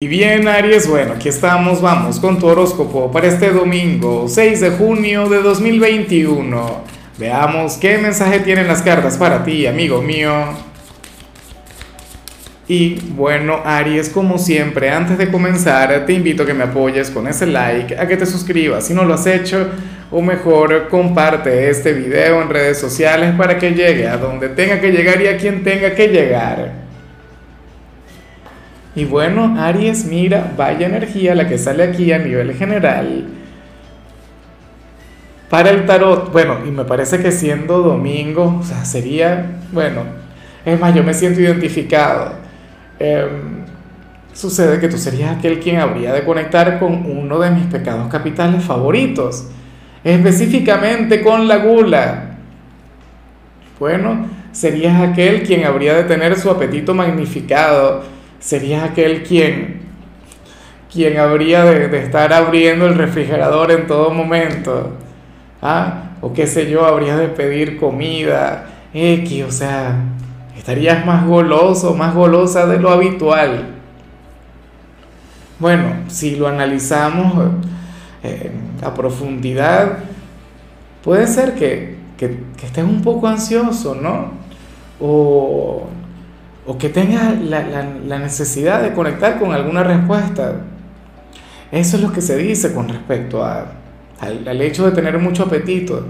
Y bien, Aries, bueno, aquí estamos, vamos con tu horóscopo para este domingo, 6 de junio de 2021. Veamos qué mensaje tienen las cartas para ti, amigo mío. Y bueno, Aries, como siempre, antes de comenzar, te invito a que me apoyes con ese like, a que te suscribas si no lo has hecho, o mejor, comparte este video en redes sociales para que llegue a donde tenga que llegar y a quien tenga que llegar. Y bueno, Aries, mira, vaya energía la que sale aquí a nivel general. Para el tarot, bueno, y me parece que siendo domingo, o sea, sería, bueno, es más, yo me siento identificado. Em, sucede que tú serías aquel quien habría de conectar con uno de mis pecados capitales favoritos, específicamente con la gula. Bueno, serías aquel quien habría de tener su apetito magnificado serías aquel quien, quien habría de, estar abriendo el refrigerador en todo momento. ¿Ah? O qué sé yo, habrías de pedir comida, X, o sea, estarías más goloso, más golosa de lo habitual. Bueno, si lo analizamos eh, a profundidad, puede ser que, que, que estés un poco ansioso, ¿no? O o que tenga la, necesidad de conectar con alguna respuesta. Eso es lo que se dice con respecto a, al, hecho de tener mucho apetito.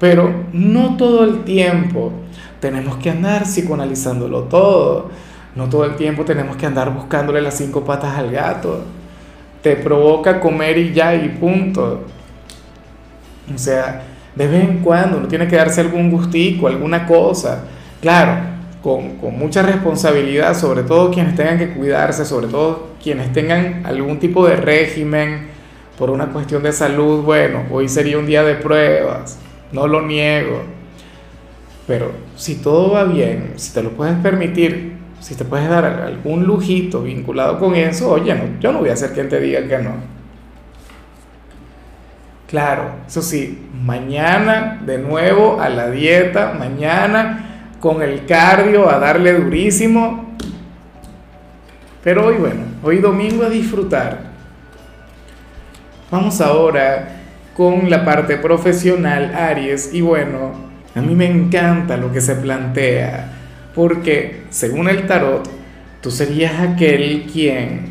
Pero no todo el tiempo tenemos que andar psicoanalizándolo todo. No todo el tiempo tenemos que andar buscándole las cinco patas al gato. Te provoca comer y ya y punto. O sea, de vez en cuando no tiene que darse algún gustico, alguna cosa. Claro, con, mucha responsabilidad, sobre todo quienes tengan que cuidarse, sobre todo quienes tengan algún tipo de régimen por una cuestión de salud, bueno, hoy sería un día de pruebas, no lo niego, pero si todo va bien, si te lo puedes permitir, si te puedes dar algún lujito vinculado con eso, oye, no, yo no voy a ser quien te diga que no. Claro, eso sí, mañana de nuevo a la dieta, mañana con el cardio, a darle durísimo. Pero hoy, bueno, hoy domingo a disfrutar. Vamos ahora con la parte profesional, Aries. Y bueno, a mí me encanta lo que se plantea, porque según el tarot, tú serías aquel quien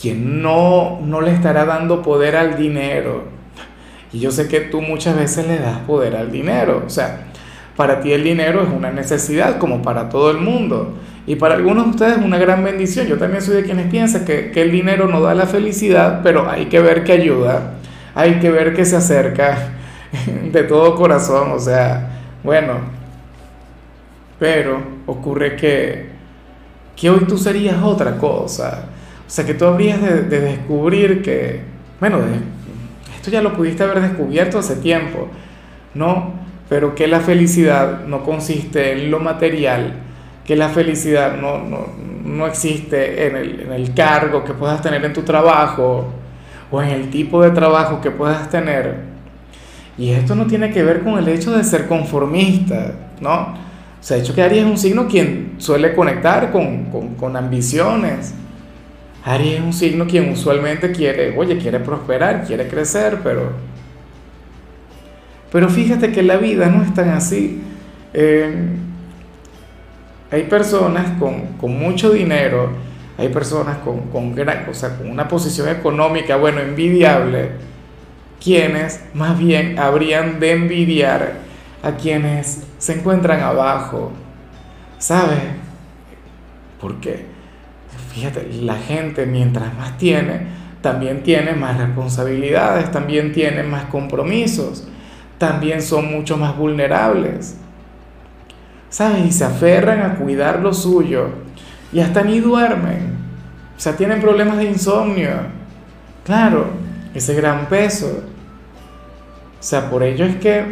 quien no, no le estará dando poder al dinero, y yo sé que tú muchas veces le das poder al dinero. O sea, para ti el dinero es una necesidad como para todo el mundo. Y para algunos de ustedes es una gran bendición. Yo también soy de quienes piensan que, que el dinero no da la felicidad, pero hay que ver que ayuda. Hay que ver que se acerca de todo corazón. O sea, bueno. Pero ocurre que, que hoy tú serías otra cosa. O sea, que tú habrías de, de descubrir que, bueno, de, esto ya lo pudiste haber descubierto hace tiempo, ¿no? Pero que la felicidad no consiste en lo material, que la felicidad no, no, no existe en el, en el cargo que puedas tener en tu trabajo o en el tipo de trabajo que puedas tener. Y esto no tiene que ver con el hecho de ser conformista, ¿no? O sea, de hecho que Aries es un signo quien suele conectar con, con, con ambiciones, Aries es un signo quien usualmente quiere, oye, quiere prosperar, quiere crecer, pero... Pero fíjate que la vida no es tan así. Eh, hay personas con, con, mucho dinero, hay personas con, con, gran, o sea, con una posición económica, bueno, envidiable, quienes más bien habrían de envidiar a quienes se encuentran abajo. ¿Sabes? ¿Por qué? Fíjate, la gente mientras más tiene, también tiene más responsabilidades, también tiene más compromisos, también son mucho más vulnerables. ¿Sabes? Y se aferran a cuidar lo suyo y hasta ni duermen. O sea, tienen problemas de insomnio. Claro, ese gran peso. O sea, por ello es que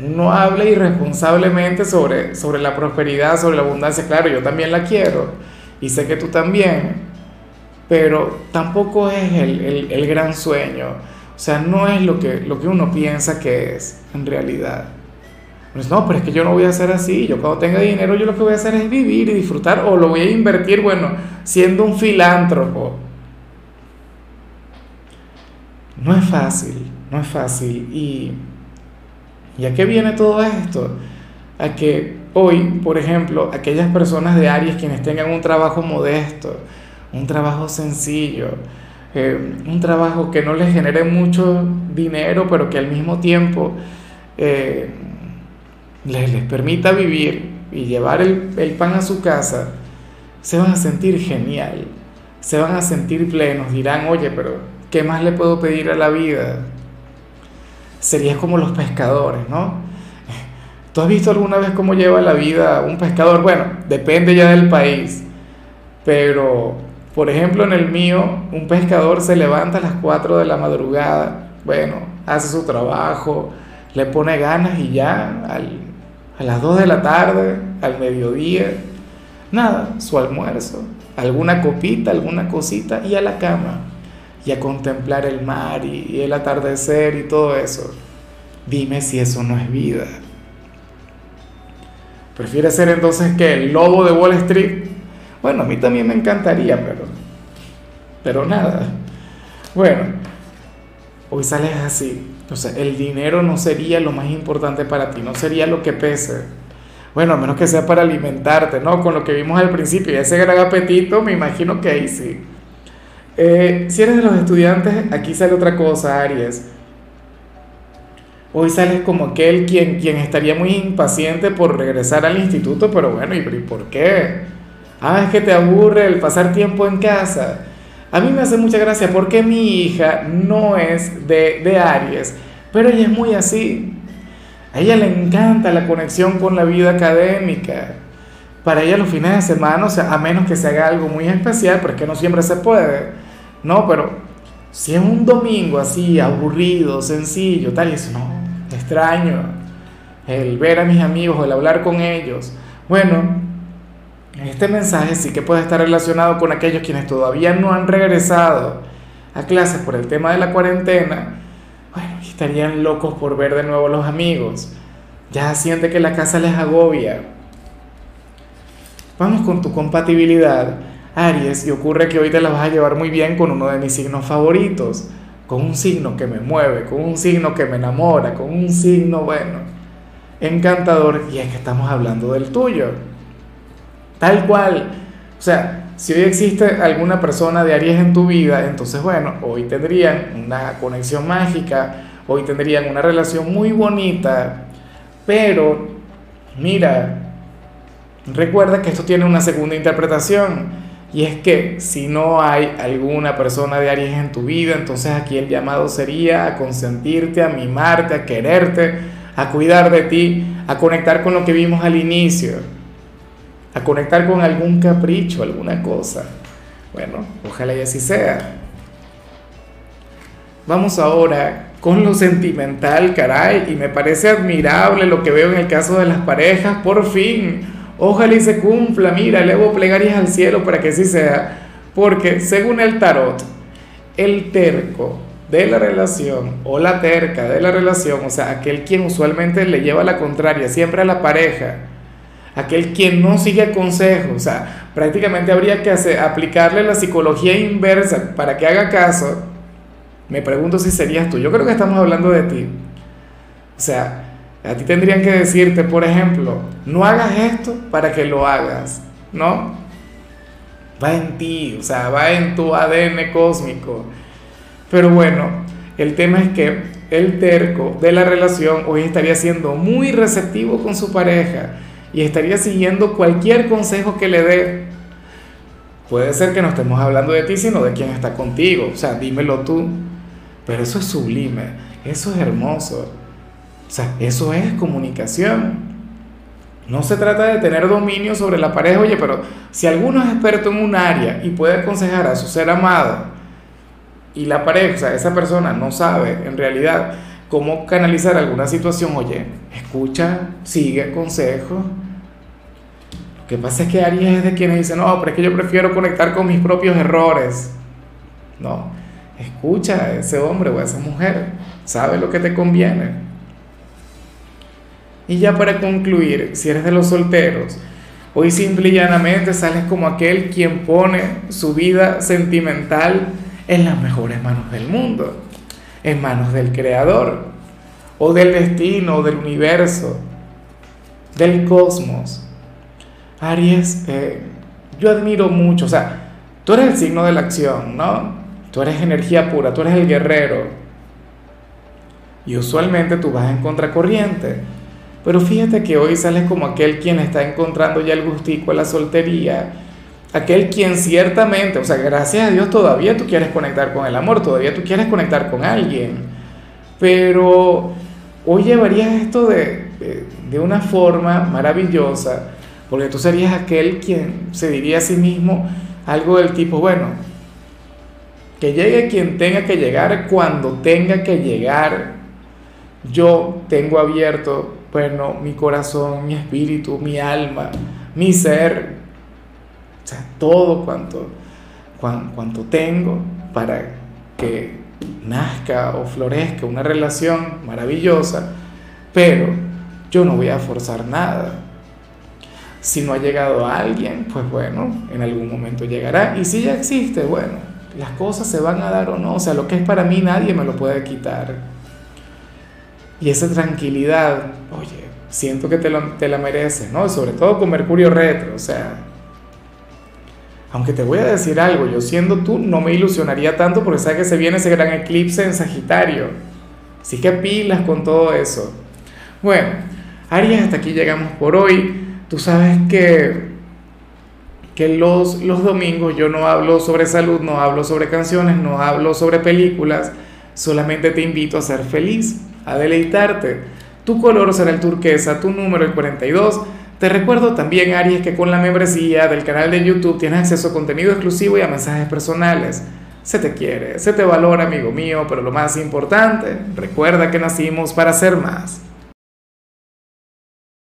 uno habla irresponsablemente sobre, sobre la prosperidad, sobre la abundancia. Claro, yo también la quiero y sé que tú también, pero tampoco es el, gran sueño. O sea, no es lo que, lo que uno piensa que es en realidad. Pues no, pero es que yo no voy a hacer así. Yo cuando tenga dinero, yo lo que voy a hacer es vivir y disfrutar o lo voy a invertir, bueno, siendo un filántropo. No es fácil, no es fácil. ¿Y, ¿y a qué viene todo esto? A que hoy, por ejemplo, aquellas personas de Aries quienes tengan un trabajo modesto, un trabajo sencillo, eh, un trabajo que no les genere mucho dinero, pero que al mismo tiempo eh, les, les, permita vivir y llevar el, el pan a su casa, se van a sentir genial, se van a sentir plenos, dirán, oye, pero ¿qué más le puedo pedir a la vida? Sería como los pescadores, ¿no? ¿Tú has visto alguna vez cómo lleva la vida un pescador? Bueno, depende ya del país, pero por ejemplo, en el mío, un pescador se levanta a las 4 de la madrugada, bueno, hace su trabajo, le pone ganas y ya a las 2 de la tarde, al mediodía, nada, su almuerzo, alguna copita, alguna cosita y a la cama y a contemplar el mar y, y el atardecer y todo eso. Dime si eso no es vida. ¿Prefiere ser entonces que el lobo de Wall Street? Bueno, a mí también me encantaría, pero, pero nada. Bueno, hoy sales así. O sea, el dinero no sería lo más importante para ti, no sería lo que pese. Bueno, a menos que sea para alimentarte, ¿no? Con lo que vimos al principio, y ese gran apetito, me imagino que ahí sí. Eh, si eres de los estudiantes, aquí sale otra cosa, Aries. Hoy sales como aquel quien, quien estaría muy impaciente por regresar al instituto, pero bueno, ¿y por qué? Ah, es que te aburre el pasar tiempo en casa. A mí me hace mucha gracia porque mi hija no es de, de Aries, pero ella es muy así. A ella le encanta la conexión con la vida académica. Para ella los fines de semana, o sea, a menos que se haga algo muy especial, pero es que no siempre se puede. No, pero si es un domingo así, aburrido, sencillo, tal, y eso no, extraño. El ver a mis amigos, el hablar con ellos. Bueno, este mensaje sí que puede estar relacionado con aquellos quienes todavía no han regresado a clases por el tema de la cuarentena. Estarían locos por ver de nuevo a los amigos. Ya siente que la casa les agobia. Vamos con tu compatibilidad, Aries, y ocurre que hoy te la vas a llevar muy bien con uno de mis signos favoritos, con un signo que me mueve, con un signo que me enamora, con un signo, bueno, encantador, y es que estamos hablando del tuyo. Tal cual. O sea, si hoy existe alguna persona de Aries en tu vida, entonces bueno, hoy tendrían una conexión mágica, hoy tendrían una relación muy bonita, pero mira, recuerda que esto tiene una segunda interpretación. Y es que si no hay alguna persona de Aries en tu vida, entonces aquí el llamado sería a consentirte, a mimarte, a quererte, a cuidar de ti, a conectar con lo que vimos al inicio a conectar con algún capricho, alguna cosa. Bueno, ojalá y así sea. Vamos ahora con lo sentimental, caray, y me parece admirable lo que veo en el caso de las parejas, por fin. Ojalá y se cumpla, mira, elevo plegarias al cielo para que así sea, porque según el tarot, el terco de la relación o la terca de la relación, o sea, aquel quien usualmente le lleva la contraria siempre a la pareja, aquel quien no sigue consejos, o sea, prácticamente habría que aplicarle la psicología inversa para que haga caso, me pregunto si serías tú, yo creo que estamos hablando de ti. O sea, a ti tendrían que decirte, por ejemplo, no hagas esto para que lo hagas, ¿no? Va en ti, o sea, va en tu ADN cósmico. Pero bueno, el tema es que el terco de la relación hoy estaría siendo muy receptivo con su pareja y estaría siguiendo cualquier consejo que le dé. Puede ser que no estemos hablando de ti, sino de quien está contigo. O sea, dímelo tú. Pero eso es sublime, eso es hermoso. O sea, eso es comunicación. No se trata de tener dominio sobre la pareja, oye, pero si alguno es experto en un área y puede aconsejar a su ser amado y la pareja, o sea, esa persona no sabe en realidad cómo canalizar alguna situación, oye, escucha, sigue consejos. Lo que pasa es que Aries es de quienes dicen, no, pero es que yo prefiero conectar con mis propios errores. No, escucha a ese hombre o a esa mujer, sabe lo que te conviene. Y ya para concluir, si eres de los solteros, hoy simple y llanamente sales como aquel quien pone su vida sentimental en las mejores manos del mundo, en manos del Creador, o del destino, o del universo, del cosmos. Aries, eh, yo admiro mucho, o sea, tú eres el signo de la acción, ¿no? Tú eres energía pura, tú eres el guerrero. Y usualmente tú vas en contracorriente pero fíjate que hoy sales como aquel quien está encontrando ya el gustico a la soltería, aquel quien ciertamente, o sea, gracias a Dios todavía tú quieres conectar con el amor, todavía tú quieres conectar con alguien, pero hoy llevarías esto de, de, una forma maravillosa, porque tú serías aquel quien se diría a sí mismo algo del tipo, bueno, que llegue quien tenga que llegar cuando tenga que llegar, yo tengo abierto bueno, mi corazón, mi espíritu, mi alma, mi ser, o sea, todo cuanto, cuanto tengo para que nazca o florezca una relación maravillosa, pero yo no voy a forzar nada. Si no ha llegado a alguien, pues bueno, en algún momento llegará. Y si ya existe, bueno, las cosas se van a dar o no. O sea, lo que es para mí nadie me lo puede quitar. Y esa tranquilidad, oye, siento que te, te la mereces, ¿no? Sobre todo con Mercurio retro, o sea, aunque te voy a decir algo, yo siendo tú no me ilusionaría tanto porque sabes que se viene ese gran eclipse en Sagitario. Así que pilas con todo eso. Bueno, Aries, hasta aquí llegamos por hoy. Tú sabes que, que los, los domingos yo no hablo sobre salud, no hablo sobre canciones, no hablo sobre películas, solamente te invito a ser feliz a deleitarte. Tu color será el turquesa, tu número el 42. Te recuerdo también, Aries, que con la membresía del canal de YouTube tienes acceso a contenido exclusivo y a mensajes personales. Se te quiere, se te valora, amigo mío, pero lo más importante, recuerda que nacimos para ser más.